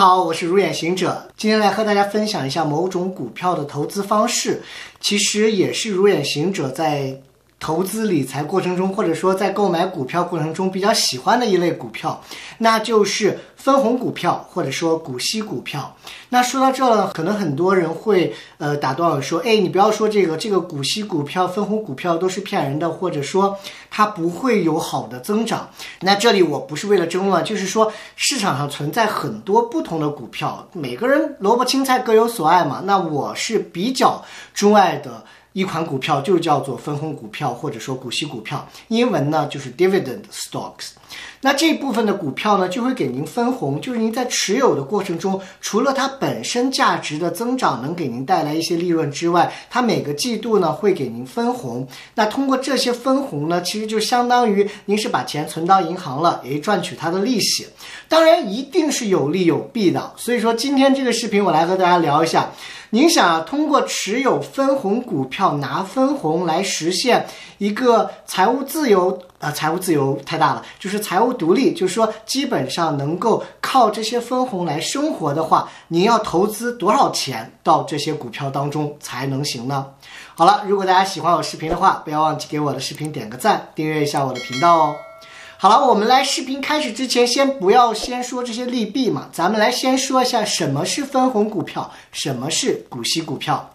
好，我是如眼行者，今天来和大家分享一下某种股票的投资方式，其实也是如眼行者在。投资理财过程中，或者说在购买股票过程中比较喜欢的一类股票，那就是分红股票或者说股息股票。那说到这了，可能很多人会呃打断我说，哎，你不要说这个这个股息股票、分红股票都是骗人的，或者说它不会有好的增长。那这里我不是为了争论，就是说市场上存在很多不同的股票，每个人萝卜青菜各有所爱嘛。那我是比较钟爱的。一款股票就叫做分红股票，或者说股息股票，英文呢就是 dividend stocks。那这部分的股票呢，就会给您分红，就是您在持有的过程中，除了它本身价值的增长能给您带来一些利润之外，它每个季度呢会给您分红。那通过这些分红呢，其实就相当于您是把钱存到银行了，诶赚取它的利息。当然，一定是有利有弊的。所以说，今天这个视频我来和大家聊一下。您想通过持有分红股票拿分红来实现一个财务自由啊？财务自由太大了，就是财务独立，就是说基本上能够靠这些分红来生活的话，您要投资多少钱到这些股票当中才能行呢？好了，如果大家喜欢我视频的话，不要忘记给我的视频点个赞，订阅一下我的频道哦。好了，我们来视频开始之前，先不要先说这些利弊嘛，咱们来先说一下什么是分红股票，什么是股息股票。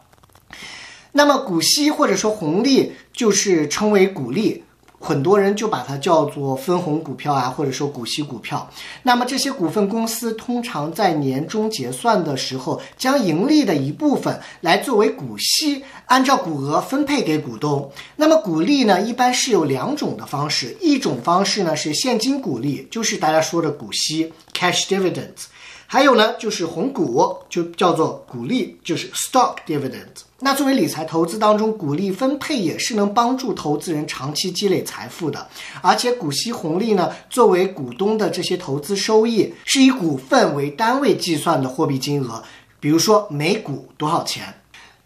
那么股息或者说红利，就是称为股利。很多人就把它叫做分红股票啊，或者说股息股票。那么这些股份公司通常在年终结算的时候，将盈利的一部分来作为股息，按照股额分配给股东。那么股利呢，一般是有两种的方式，一种方式呢是现金股利，就是大家说的股息 （cash dividends）。还有呢，就是红股，就叫做股利，就是 stock dividend。那作为理财投资当中，股利分配也是能帮助投资人长期积累财富的。而且股息红利呢，作为股东的这些投资收益，是以股份为单位计算的货币金额，比如说每股多少钱。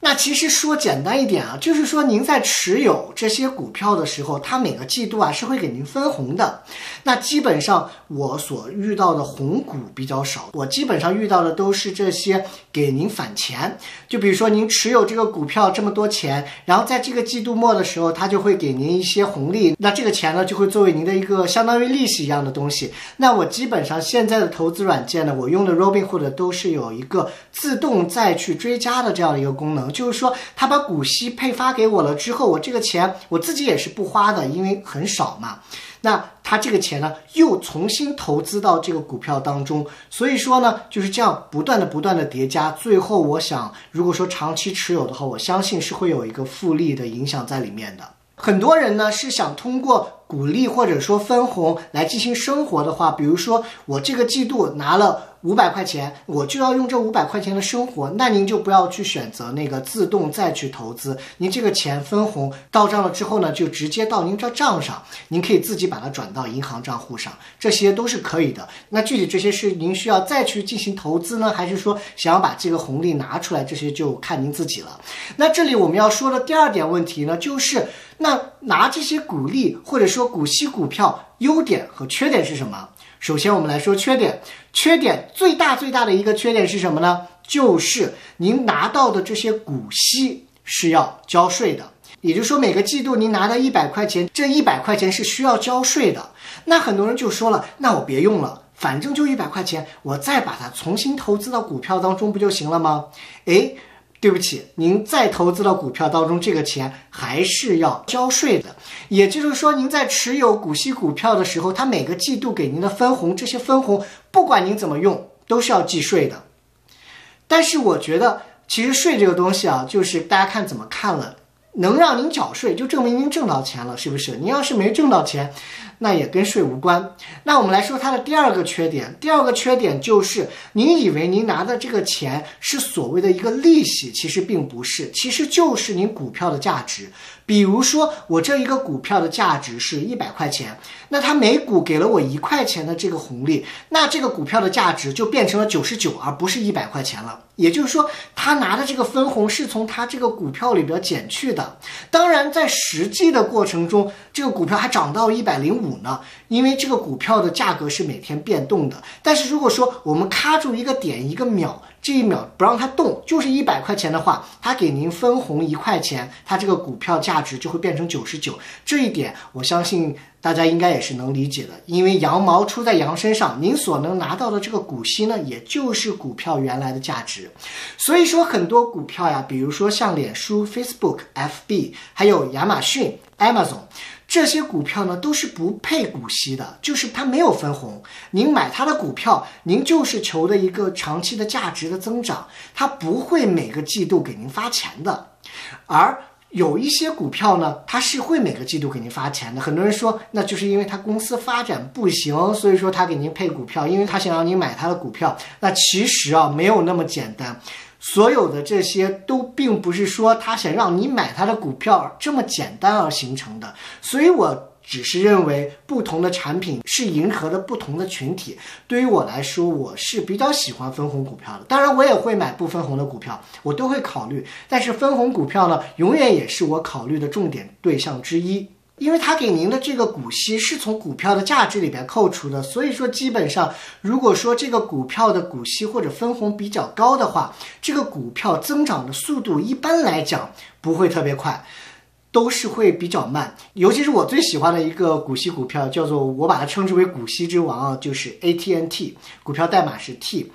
那其实说简单一点啊，就是说您在持有这些股票的时候，它每个季度啊是会给您分红的。那基本上我所遇到的红股比较少，我基本上遇到的都是这些给您返钱。就比如说您持有这个股票这么多钱，然后在这个季度末的时候，它就会给您一些红利。那这个钱呢，就会作为您的一个相当于利息一样的东西。那我基本上现在的投资软件呢，我用的 Robinhood 都是有一个自动再去追加的这样的一个功能。就是说，他把股息配发给我了之后，我这个钱我自己也是不花的，因为很少嘛。那他这个钱呢，又重新投资到这个股票当中，所以说呢，就是这样不断的、不断的叠加。最后，我想，如果说长期持有的话，我相信是会有一个复利的影响在里面的。很多人呢是想通过鼓励或者说分红来进行生活的话，比如说我这个季度拿了。五百块钱，我就要用这五百块钱的生活，那您就不要去选择那个自动再去投资。您这个钱分红到账了之后呢，就直接到您这账上，您可以自己把它转到银行账户上，这些都是可以的。那具体这些是您需要再去进行投资呢，还是说想要把这个红利拿出来？这些就看您自己了。那这里我们要说的第二点问题呢，就是那拿这些股利或者说股息股票，优点和缺点是什么？首先，我们来说缺点。缺点最大最大的一个缺点是什么呢？就是您拿到的这些股息是要交税的。也就是说，每个季度您拿到一百块钱，这一百块钱是需要交税的。那很多人就说了，那我别用了，反正就一百块钱，我再把它重新投资到股票当中不就行了吗？诶。对不起，您再投资到股票当中，这个钱还是要交税的。也就是说，您在持有股息股票的时候，它每个季度给您的分红，这些分红不管您怎么用，都是要计税的。但是我觉得，其实税这个东西啊，就是大家看怎么看了。能让您缴税，就证明您挣到钱了，是不是？您要是没挣到钱，那也跟税无关。那我们来说它的第二个缺点，第二个缺点就是，您以为您拿的这个钱是所谓的一个利息，其实并不是，其实就是您股票的价值。比如说，我这一个股票的价值是一百块钱，那它每股给了我一块钱的这个红利，那这个股票的价值就变成了九十九，而不是一百块钱了。也就是说，他拿的这个分红是从他这个股票里边减去的。当然，在实际的过程中，这个股票还涨到一百零五呢，因为这个股票的价格是每天变动的。但是如果说我们卡住一个点一个秒，这一秒不让它动，就是一百块钱的话，它给您分红一块钱，它这个股票价值就会变成九十九。这一点，我相信。大家应该也是能理解的，因为羊毛出在羊身上，您所能拿到的这个股息呢，也就是股票原来的价值。所以说，很多股票呀，比如说像脸书、Facebook、FB，还有亚马逊、Amazon 这些股票呢，都是不配股息的，就是它没有分红。您买它的股票，您就是求的一个长期的价值的增长，它不会每个季度给您发钱的，而。有一些股票呢，它是会每个季度给您发钱的。很多人说，那就是因为它公司发展不行，所以说它给您配股票，因为它想让你买它的股票。那其实啊，没有那么简单。所有的这些都并不是说他想让你买他的股票这么简单而形成的。所以我。只是认为不同的产品是迎合的不同的群体。对于我来说，我是比较喜欢分红股票的。当然，我也会买不分红的股票，我都会考虑。但是分红股票呢，永远也是我考虑的重点对象之一，因为它给您的这个股息是从股票的价值里边扣除的。所以说，基本上如果说这个股票的股息或者分红比较高的话，这个股票增长的速度一般来讲不会特别快。都是会比较慢，尤其是我最喜欢的一个股息股票，叫做我把它称之为股息之王啊，就是 AT&T，股票代码是 T，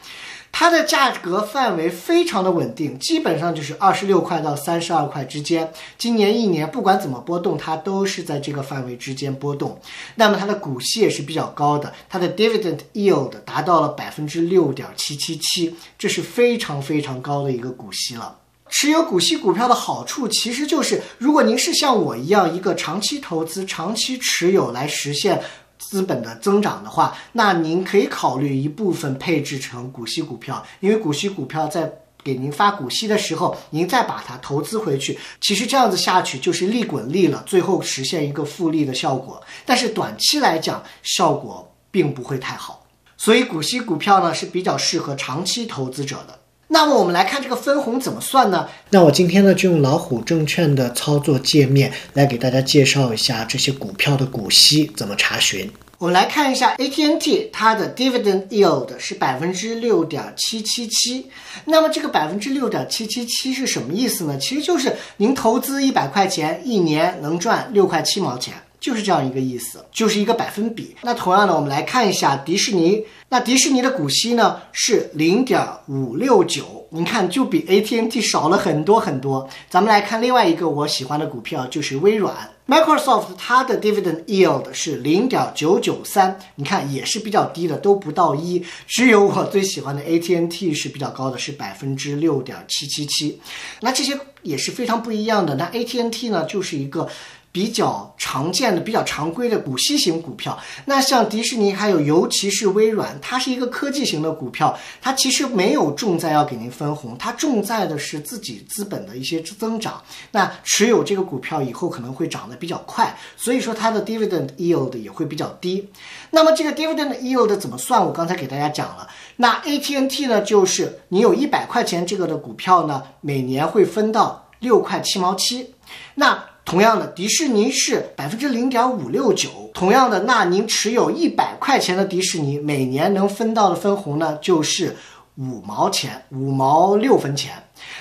它的价格范围非常的稳定，基本上就是二十六块到三十二块之间。今年一年不管怎么波动，它都是在这个范围之间波动。那么它的股息也是比较高的，它的 dividend yield 达到了百分之六点七七七，这是非常非常高的一个股息了。持有股息股票的好处，其实就是如果您是像我一样一个长期投资、长期持有来实现资本的增长的话，那您可以考虑一部分配置成股息股票，因为股息股票在给您发股息的时候，您再把它投资回去，其实这样子下去就是利滚利了，最后实现一个复利的效果。但是短期来讲，效果并不会太好，所以股息股票呢是比较适合长期投资者的。那么我们来看这个分红怎么算呢？那我今天呢就用老虎证券的操作界面来给大家介绍一下这些股票的股息怎么查询。我们来看一下 AT&T，它的 dividend yield 是百分之六点七七七。那么这个百分之六点七七七是什么意思呢？其实就是您投资一百块钱，一年能赚六块七毛钱。就是这样一个意思，就是一个百分比。那同样的，我们来看一下迪士尼。那迪士尼的股息呢是零点五六九，你看就比 AT&T 少了很多很多。咱们来看另外一个我喜欢的股票，就是微软 Microsoft，它的 dividend yield 是零点九九三，你看也是比较低的，都不到一。只有我最喜欢的 AT&T 是比较高的，是百分之六点七七七。那这些也是非常不一样的。那 AT&T 呢，就是一个。比较常见的、比较常规的股息型股票，那像迪士尼，还有尤其是微软，它是一个科技型的股票，它其实没有重在要给您分红，它重在的是自己资本的一些增长。那持有这个股票以后可能会涨得比较快，所以说它的 dividend yield 也会比较低。那么这个 dividend yield 怎么算？我刚才给大家讲了。那 AT&T 呢，就是你有一百块钱这个的股票呢，每年会分到六块七毛七。那同样的，迪士尼是百分之零点五六九。同样的，那您持有一百块钱的迪士尼，每年能分到的分红呢，就是五毛钱，五毛六分钱。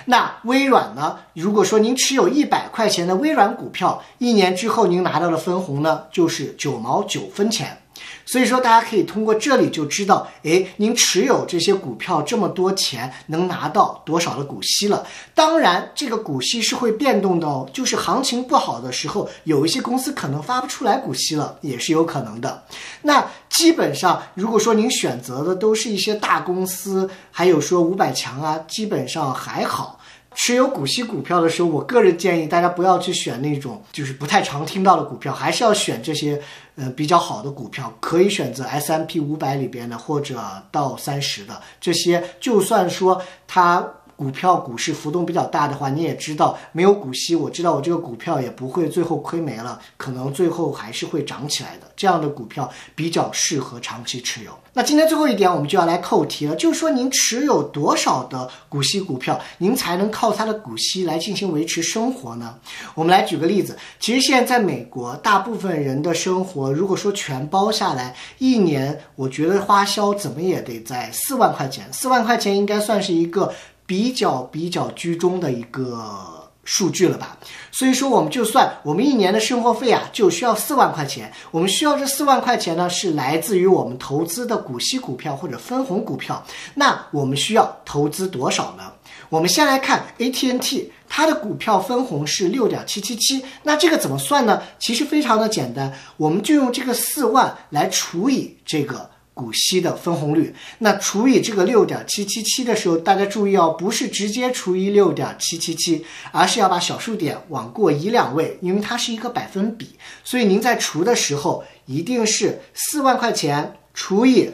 那微软呢？如果说您持有一百块钱的微软股票，一年之后您拿到的分红呢，就是九毛九分钱。所以说，大家可以通过这里就知道，哎，您持有这些股票这么多钱，能拿到多少的股息了。当然，这个股息是会变动的哦，就是行情不好的时候，有一些公司可能发不出来股息了，也是有可能的。那基本上，如果说您选择的都是一些大公司，还有说五百强啊，基本上还好。持有股息股票的时候，我个人建议大家不要去选那种就是不太常听到的股票，还是要选这些呃比较好的股票，可以选择 S M P 五百里边的或者到三十的。这些，就算说它股票股市浮动比较大的话，你也知道没有股息，我知道我这个股票也不会最后亏没了，可能最后还是会涨起来的。这样的股票比较适合长期持有。那今天最后一点，我们就要来扣题了，就是说您持有多少的股息股票，您才能靠它的股息来进行维持生活呢？我们来举个例子，其实现在在美国，大部分人的生活，如果说全包下来，一年我觉得花销怎么也得在四万块钱，四万块钱应该算是一个比较比较居中的一个。数据了吧？所以说，我们就算我们一年的生活费啊，就需要四万块钱。我们需要这四万块钱呢，是来自于我们投资的股息股票或者分红股票。那我们需要投资多少呢？我们先来看 ATNT，它的股票分红是六点七七七。那这个怎么算呢？其实非常的简单，我们就用这个四万来除以这个。股息的分红率，那除以这个六点七七七的时候，大家注意哦，不是直接除以六点七七七，而是要把小数点往过移两位，因为它是一个百分比，所以您在除的时候一定是四万块钱除以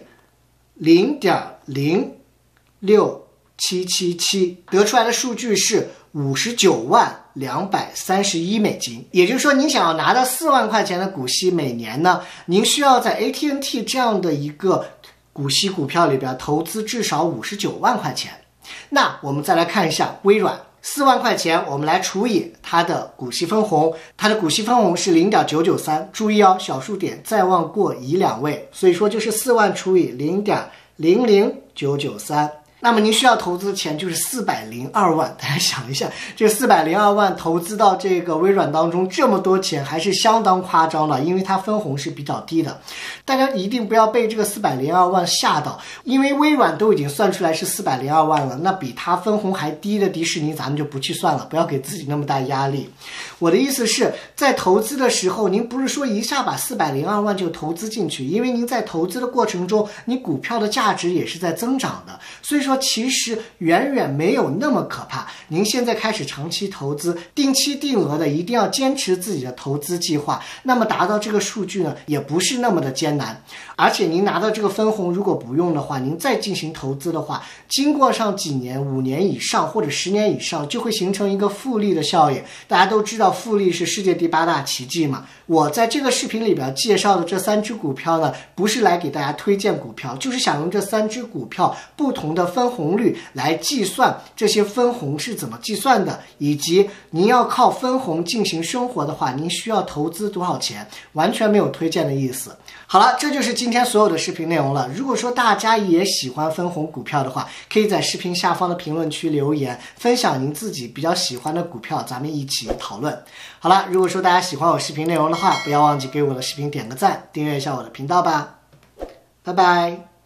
零点零六七七七，得出来的数据是五十九万。两百三十一美金，也就是说，您想要拿到四万块钱的股息，每年呢，您需要在 ATNT 这样的一个股息股票里边投资至少五十九万块钱。那我们再来看一下微软，四万块钱，我们来除以它的股息分红，它的股息分红是零点九九三，注意哦，小数点再往过移两位，所以说就是四万除以零点零零九九三。那么您需要投资的钱就是四百零二万，大家想一下，这四百零二万投资到这个微软当中，这么多钱还是相当夸张的，因为它分红是比较低的。大家一定不要被这个四百零二万吓到，因为微软都已经算出来是四百零二万了，那比它分红还低的迪士尼，咱们就不去算了，不要给自己那么大压力。我的意思是在投资的时候，您不是说一下把四百零二万就投资进去，因为您在投资的过程中，你股票的价值也是在增长的，所以说。说其实远远没有那么可怕。您现在开始长期投资，定期定额的，一定要坚持自己的投资计划。那么达到这个数据呢，也不是那么的艰难。而且您拿到这个分红，如果不用的话，您再进行投资的话，经过上几年、五年以上或者十年以上，就会形成一个复利的效应。大家都知道，复利是世界第八大奇迹嘛。我在这个视频里边介绍的这三只股票呢，不是来给大家推荐股票，就是想用这三只股票不同的分红率来计算这些分红是怎么计算的，以及您要靠分红进行生活的话，您需要投资多少钱，完全没有推荐的意思。好了，这就是今天所有的视频内容了。如果说大家也喜欢分红股票的话，可以在视频下方的评论区留言，分享您自己比较喜欢的股票，咱们一起讨论。好了，如果说大家喜欢我视频内容的话，不要忘记给我的视频点个赞，订阅一下我的频道吧。拜拜。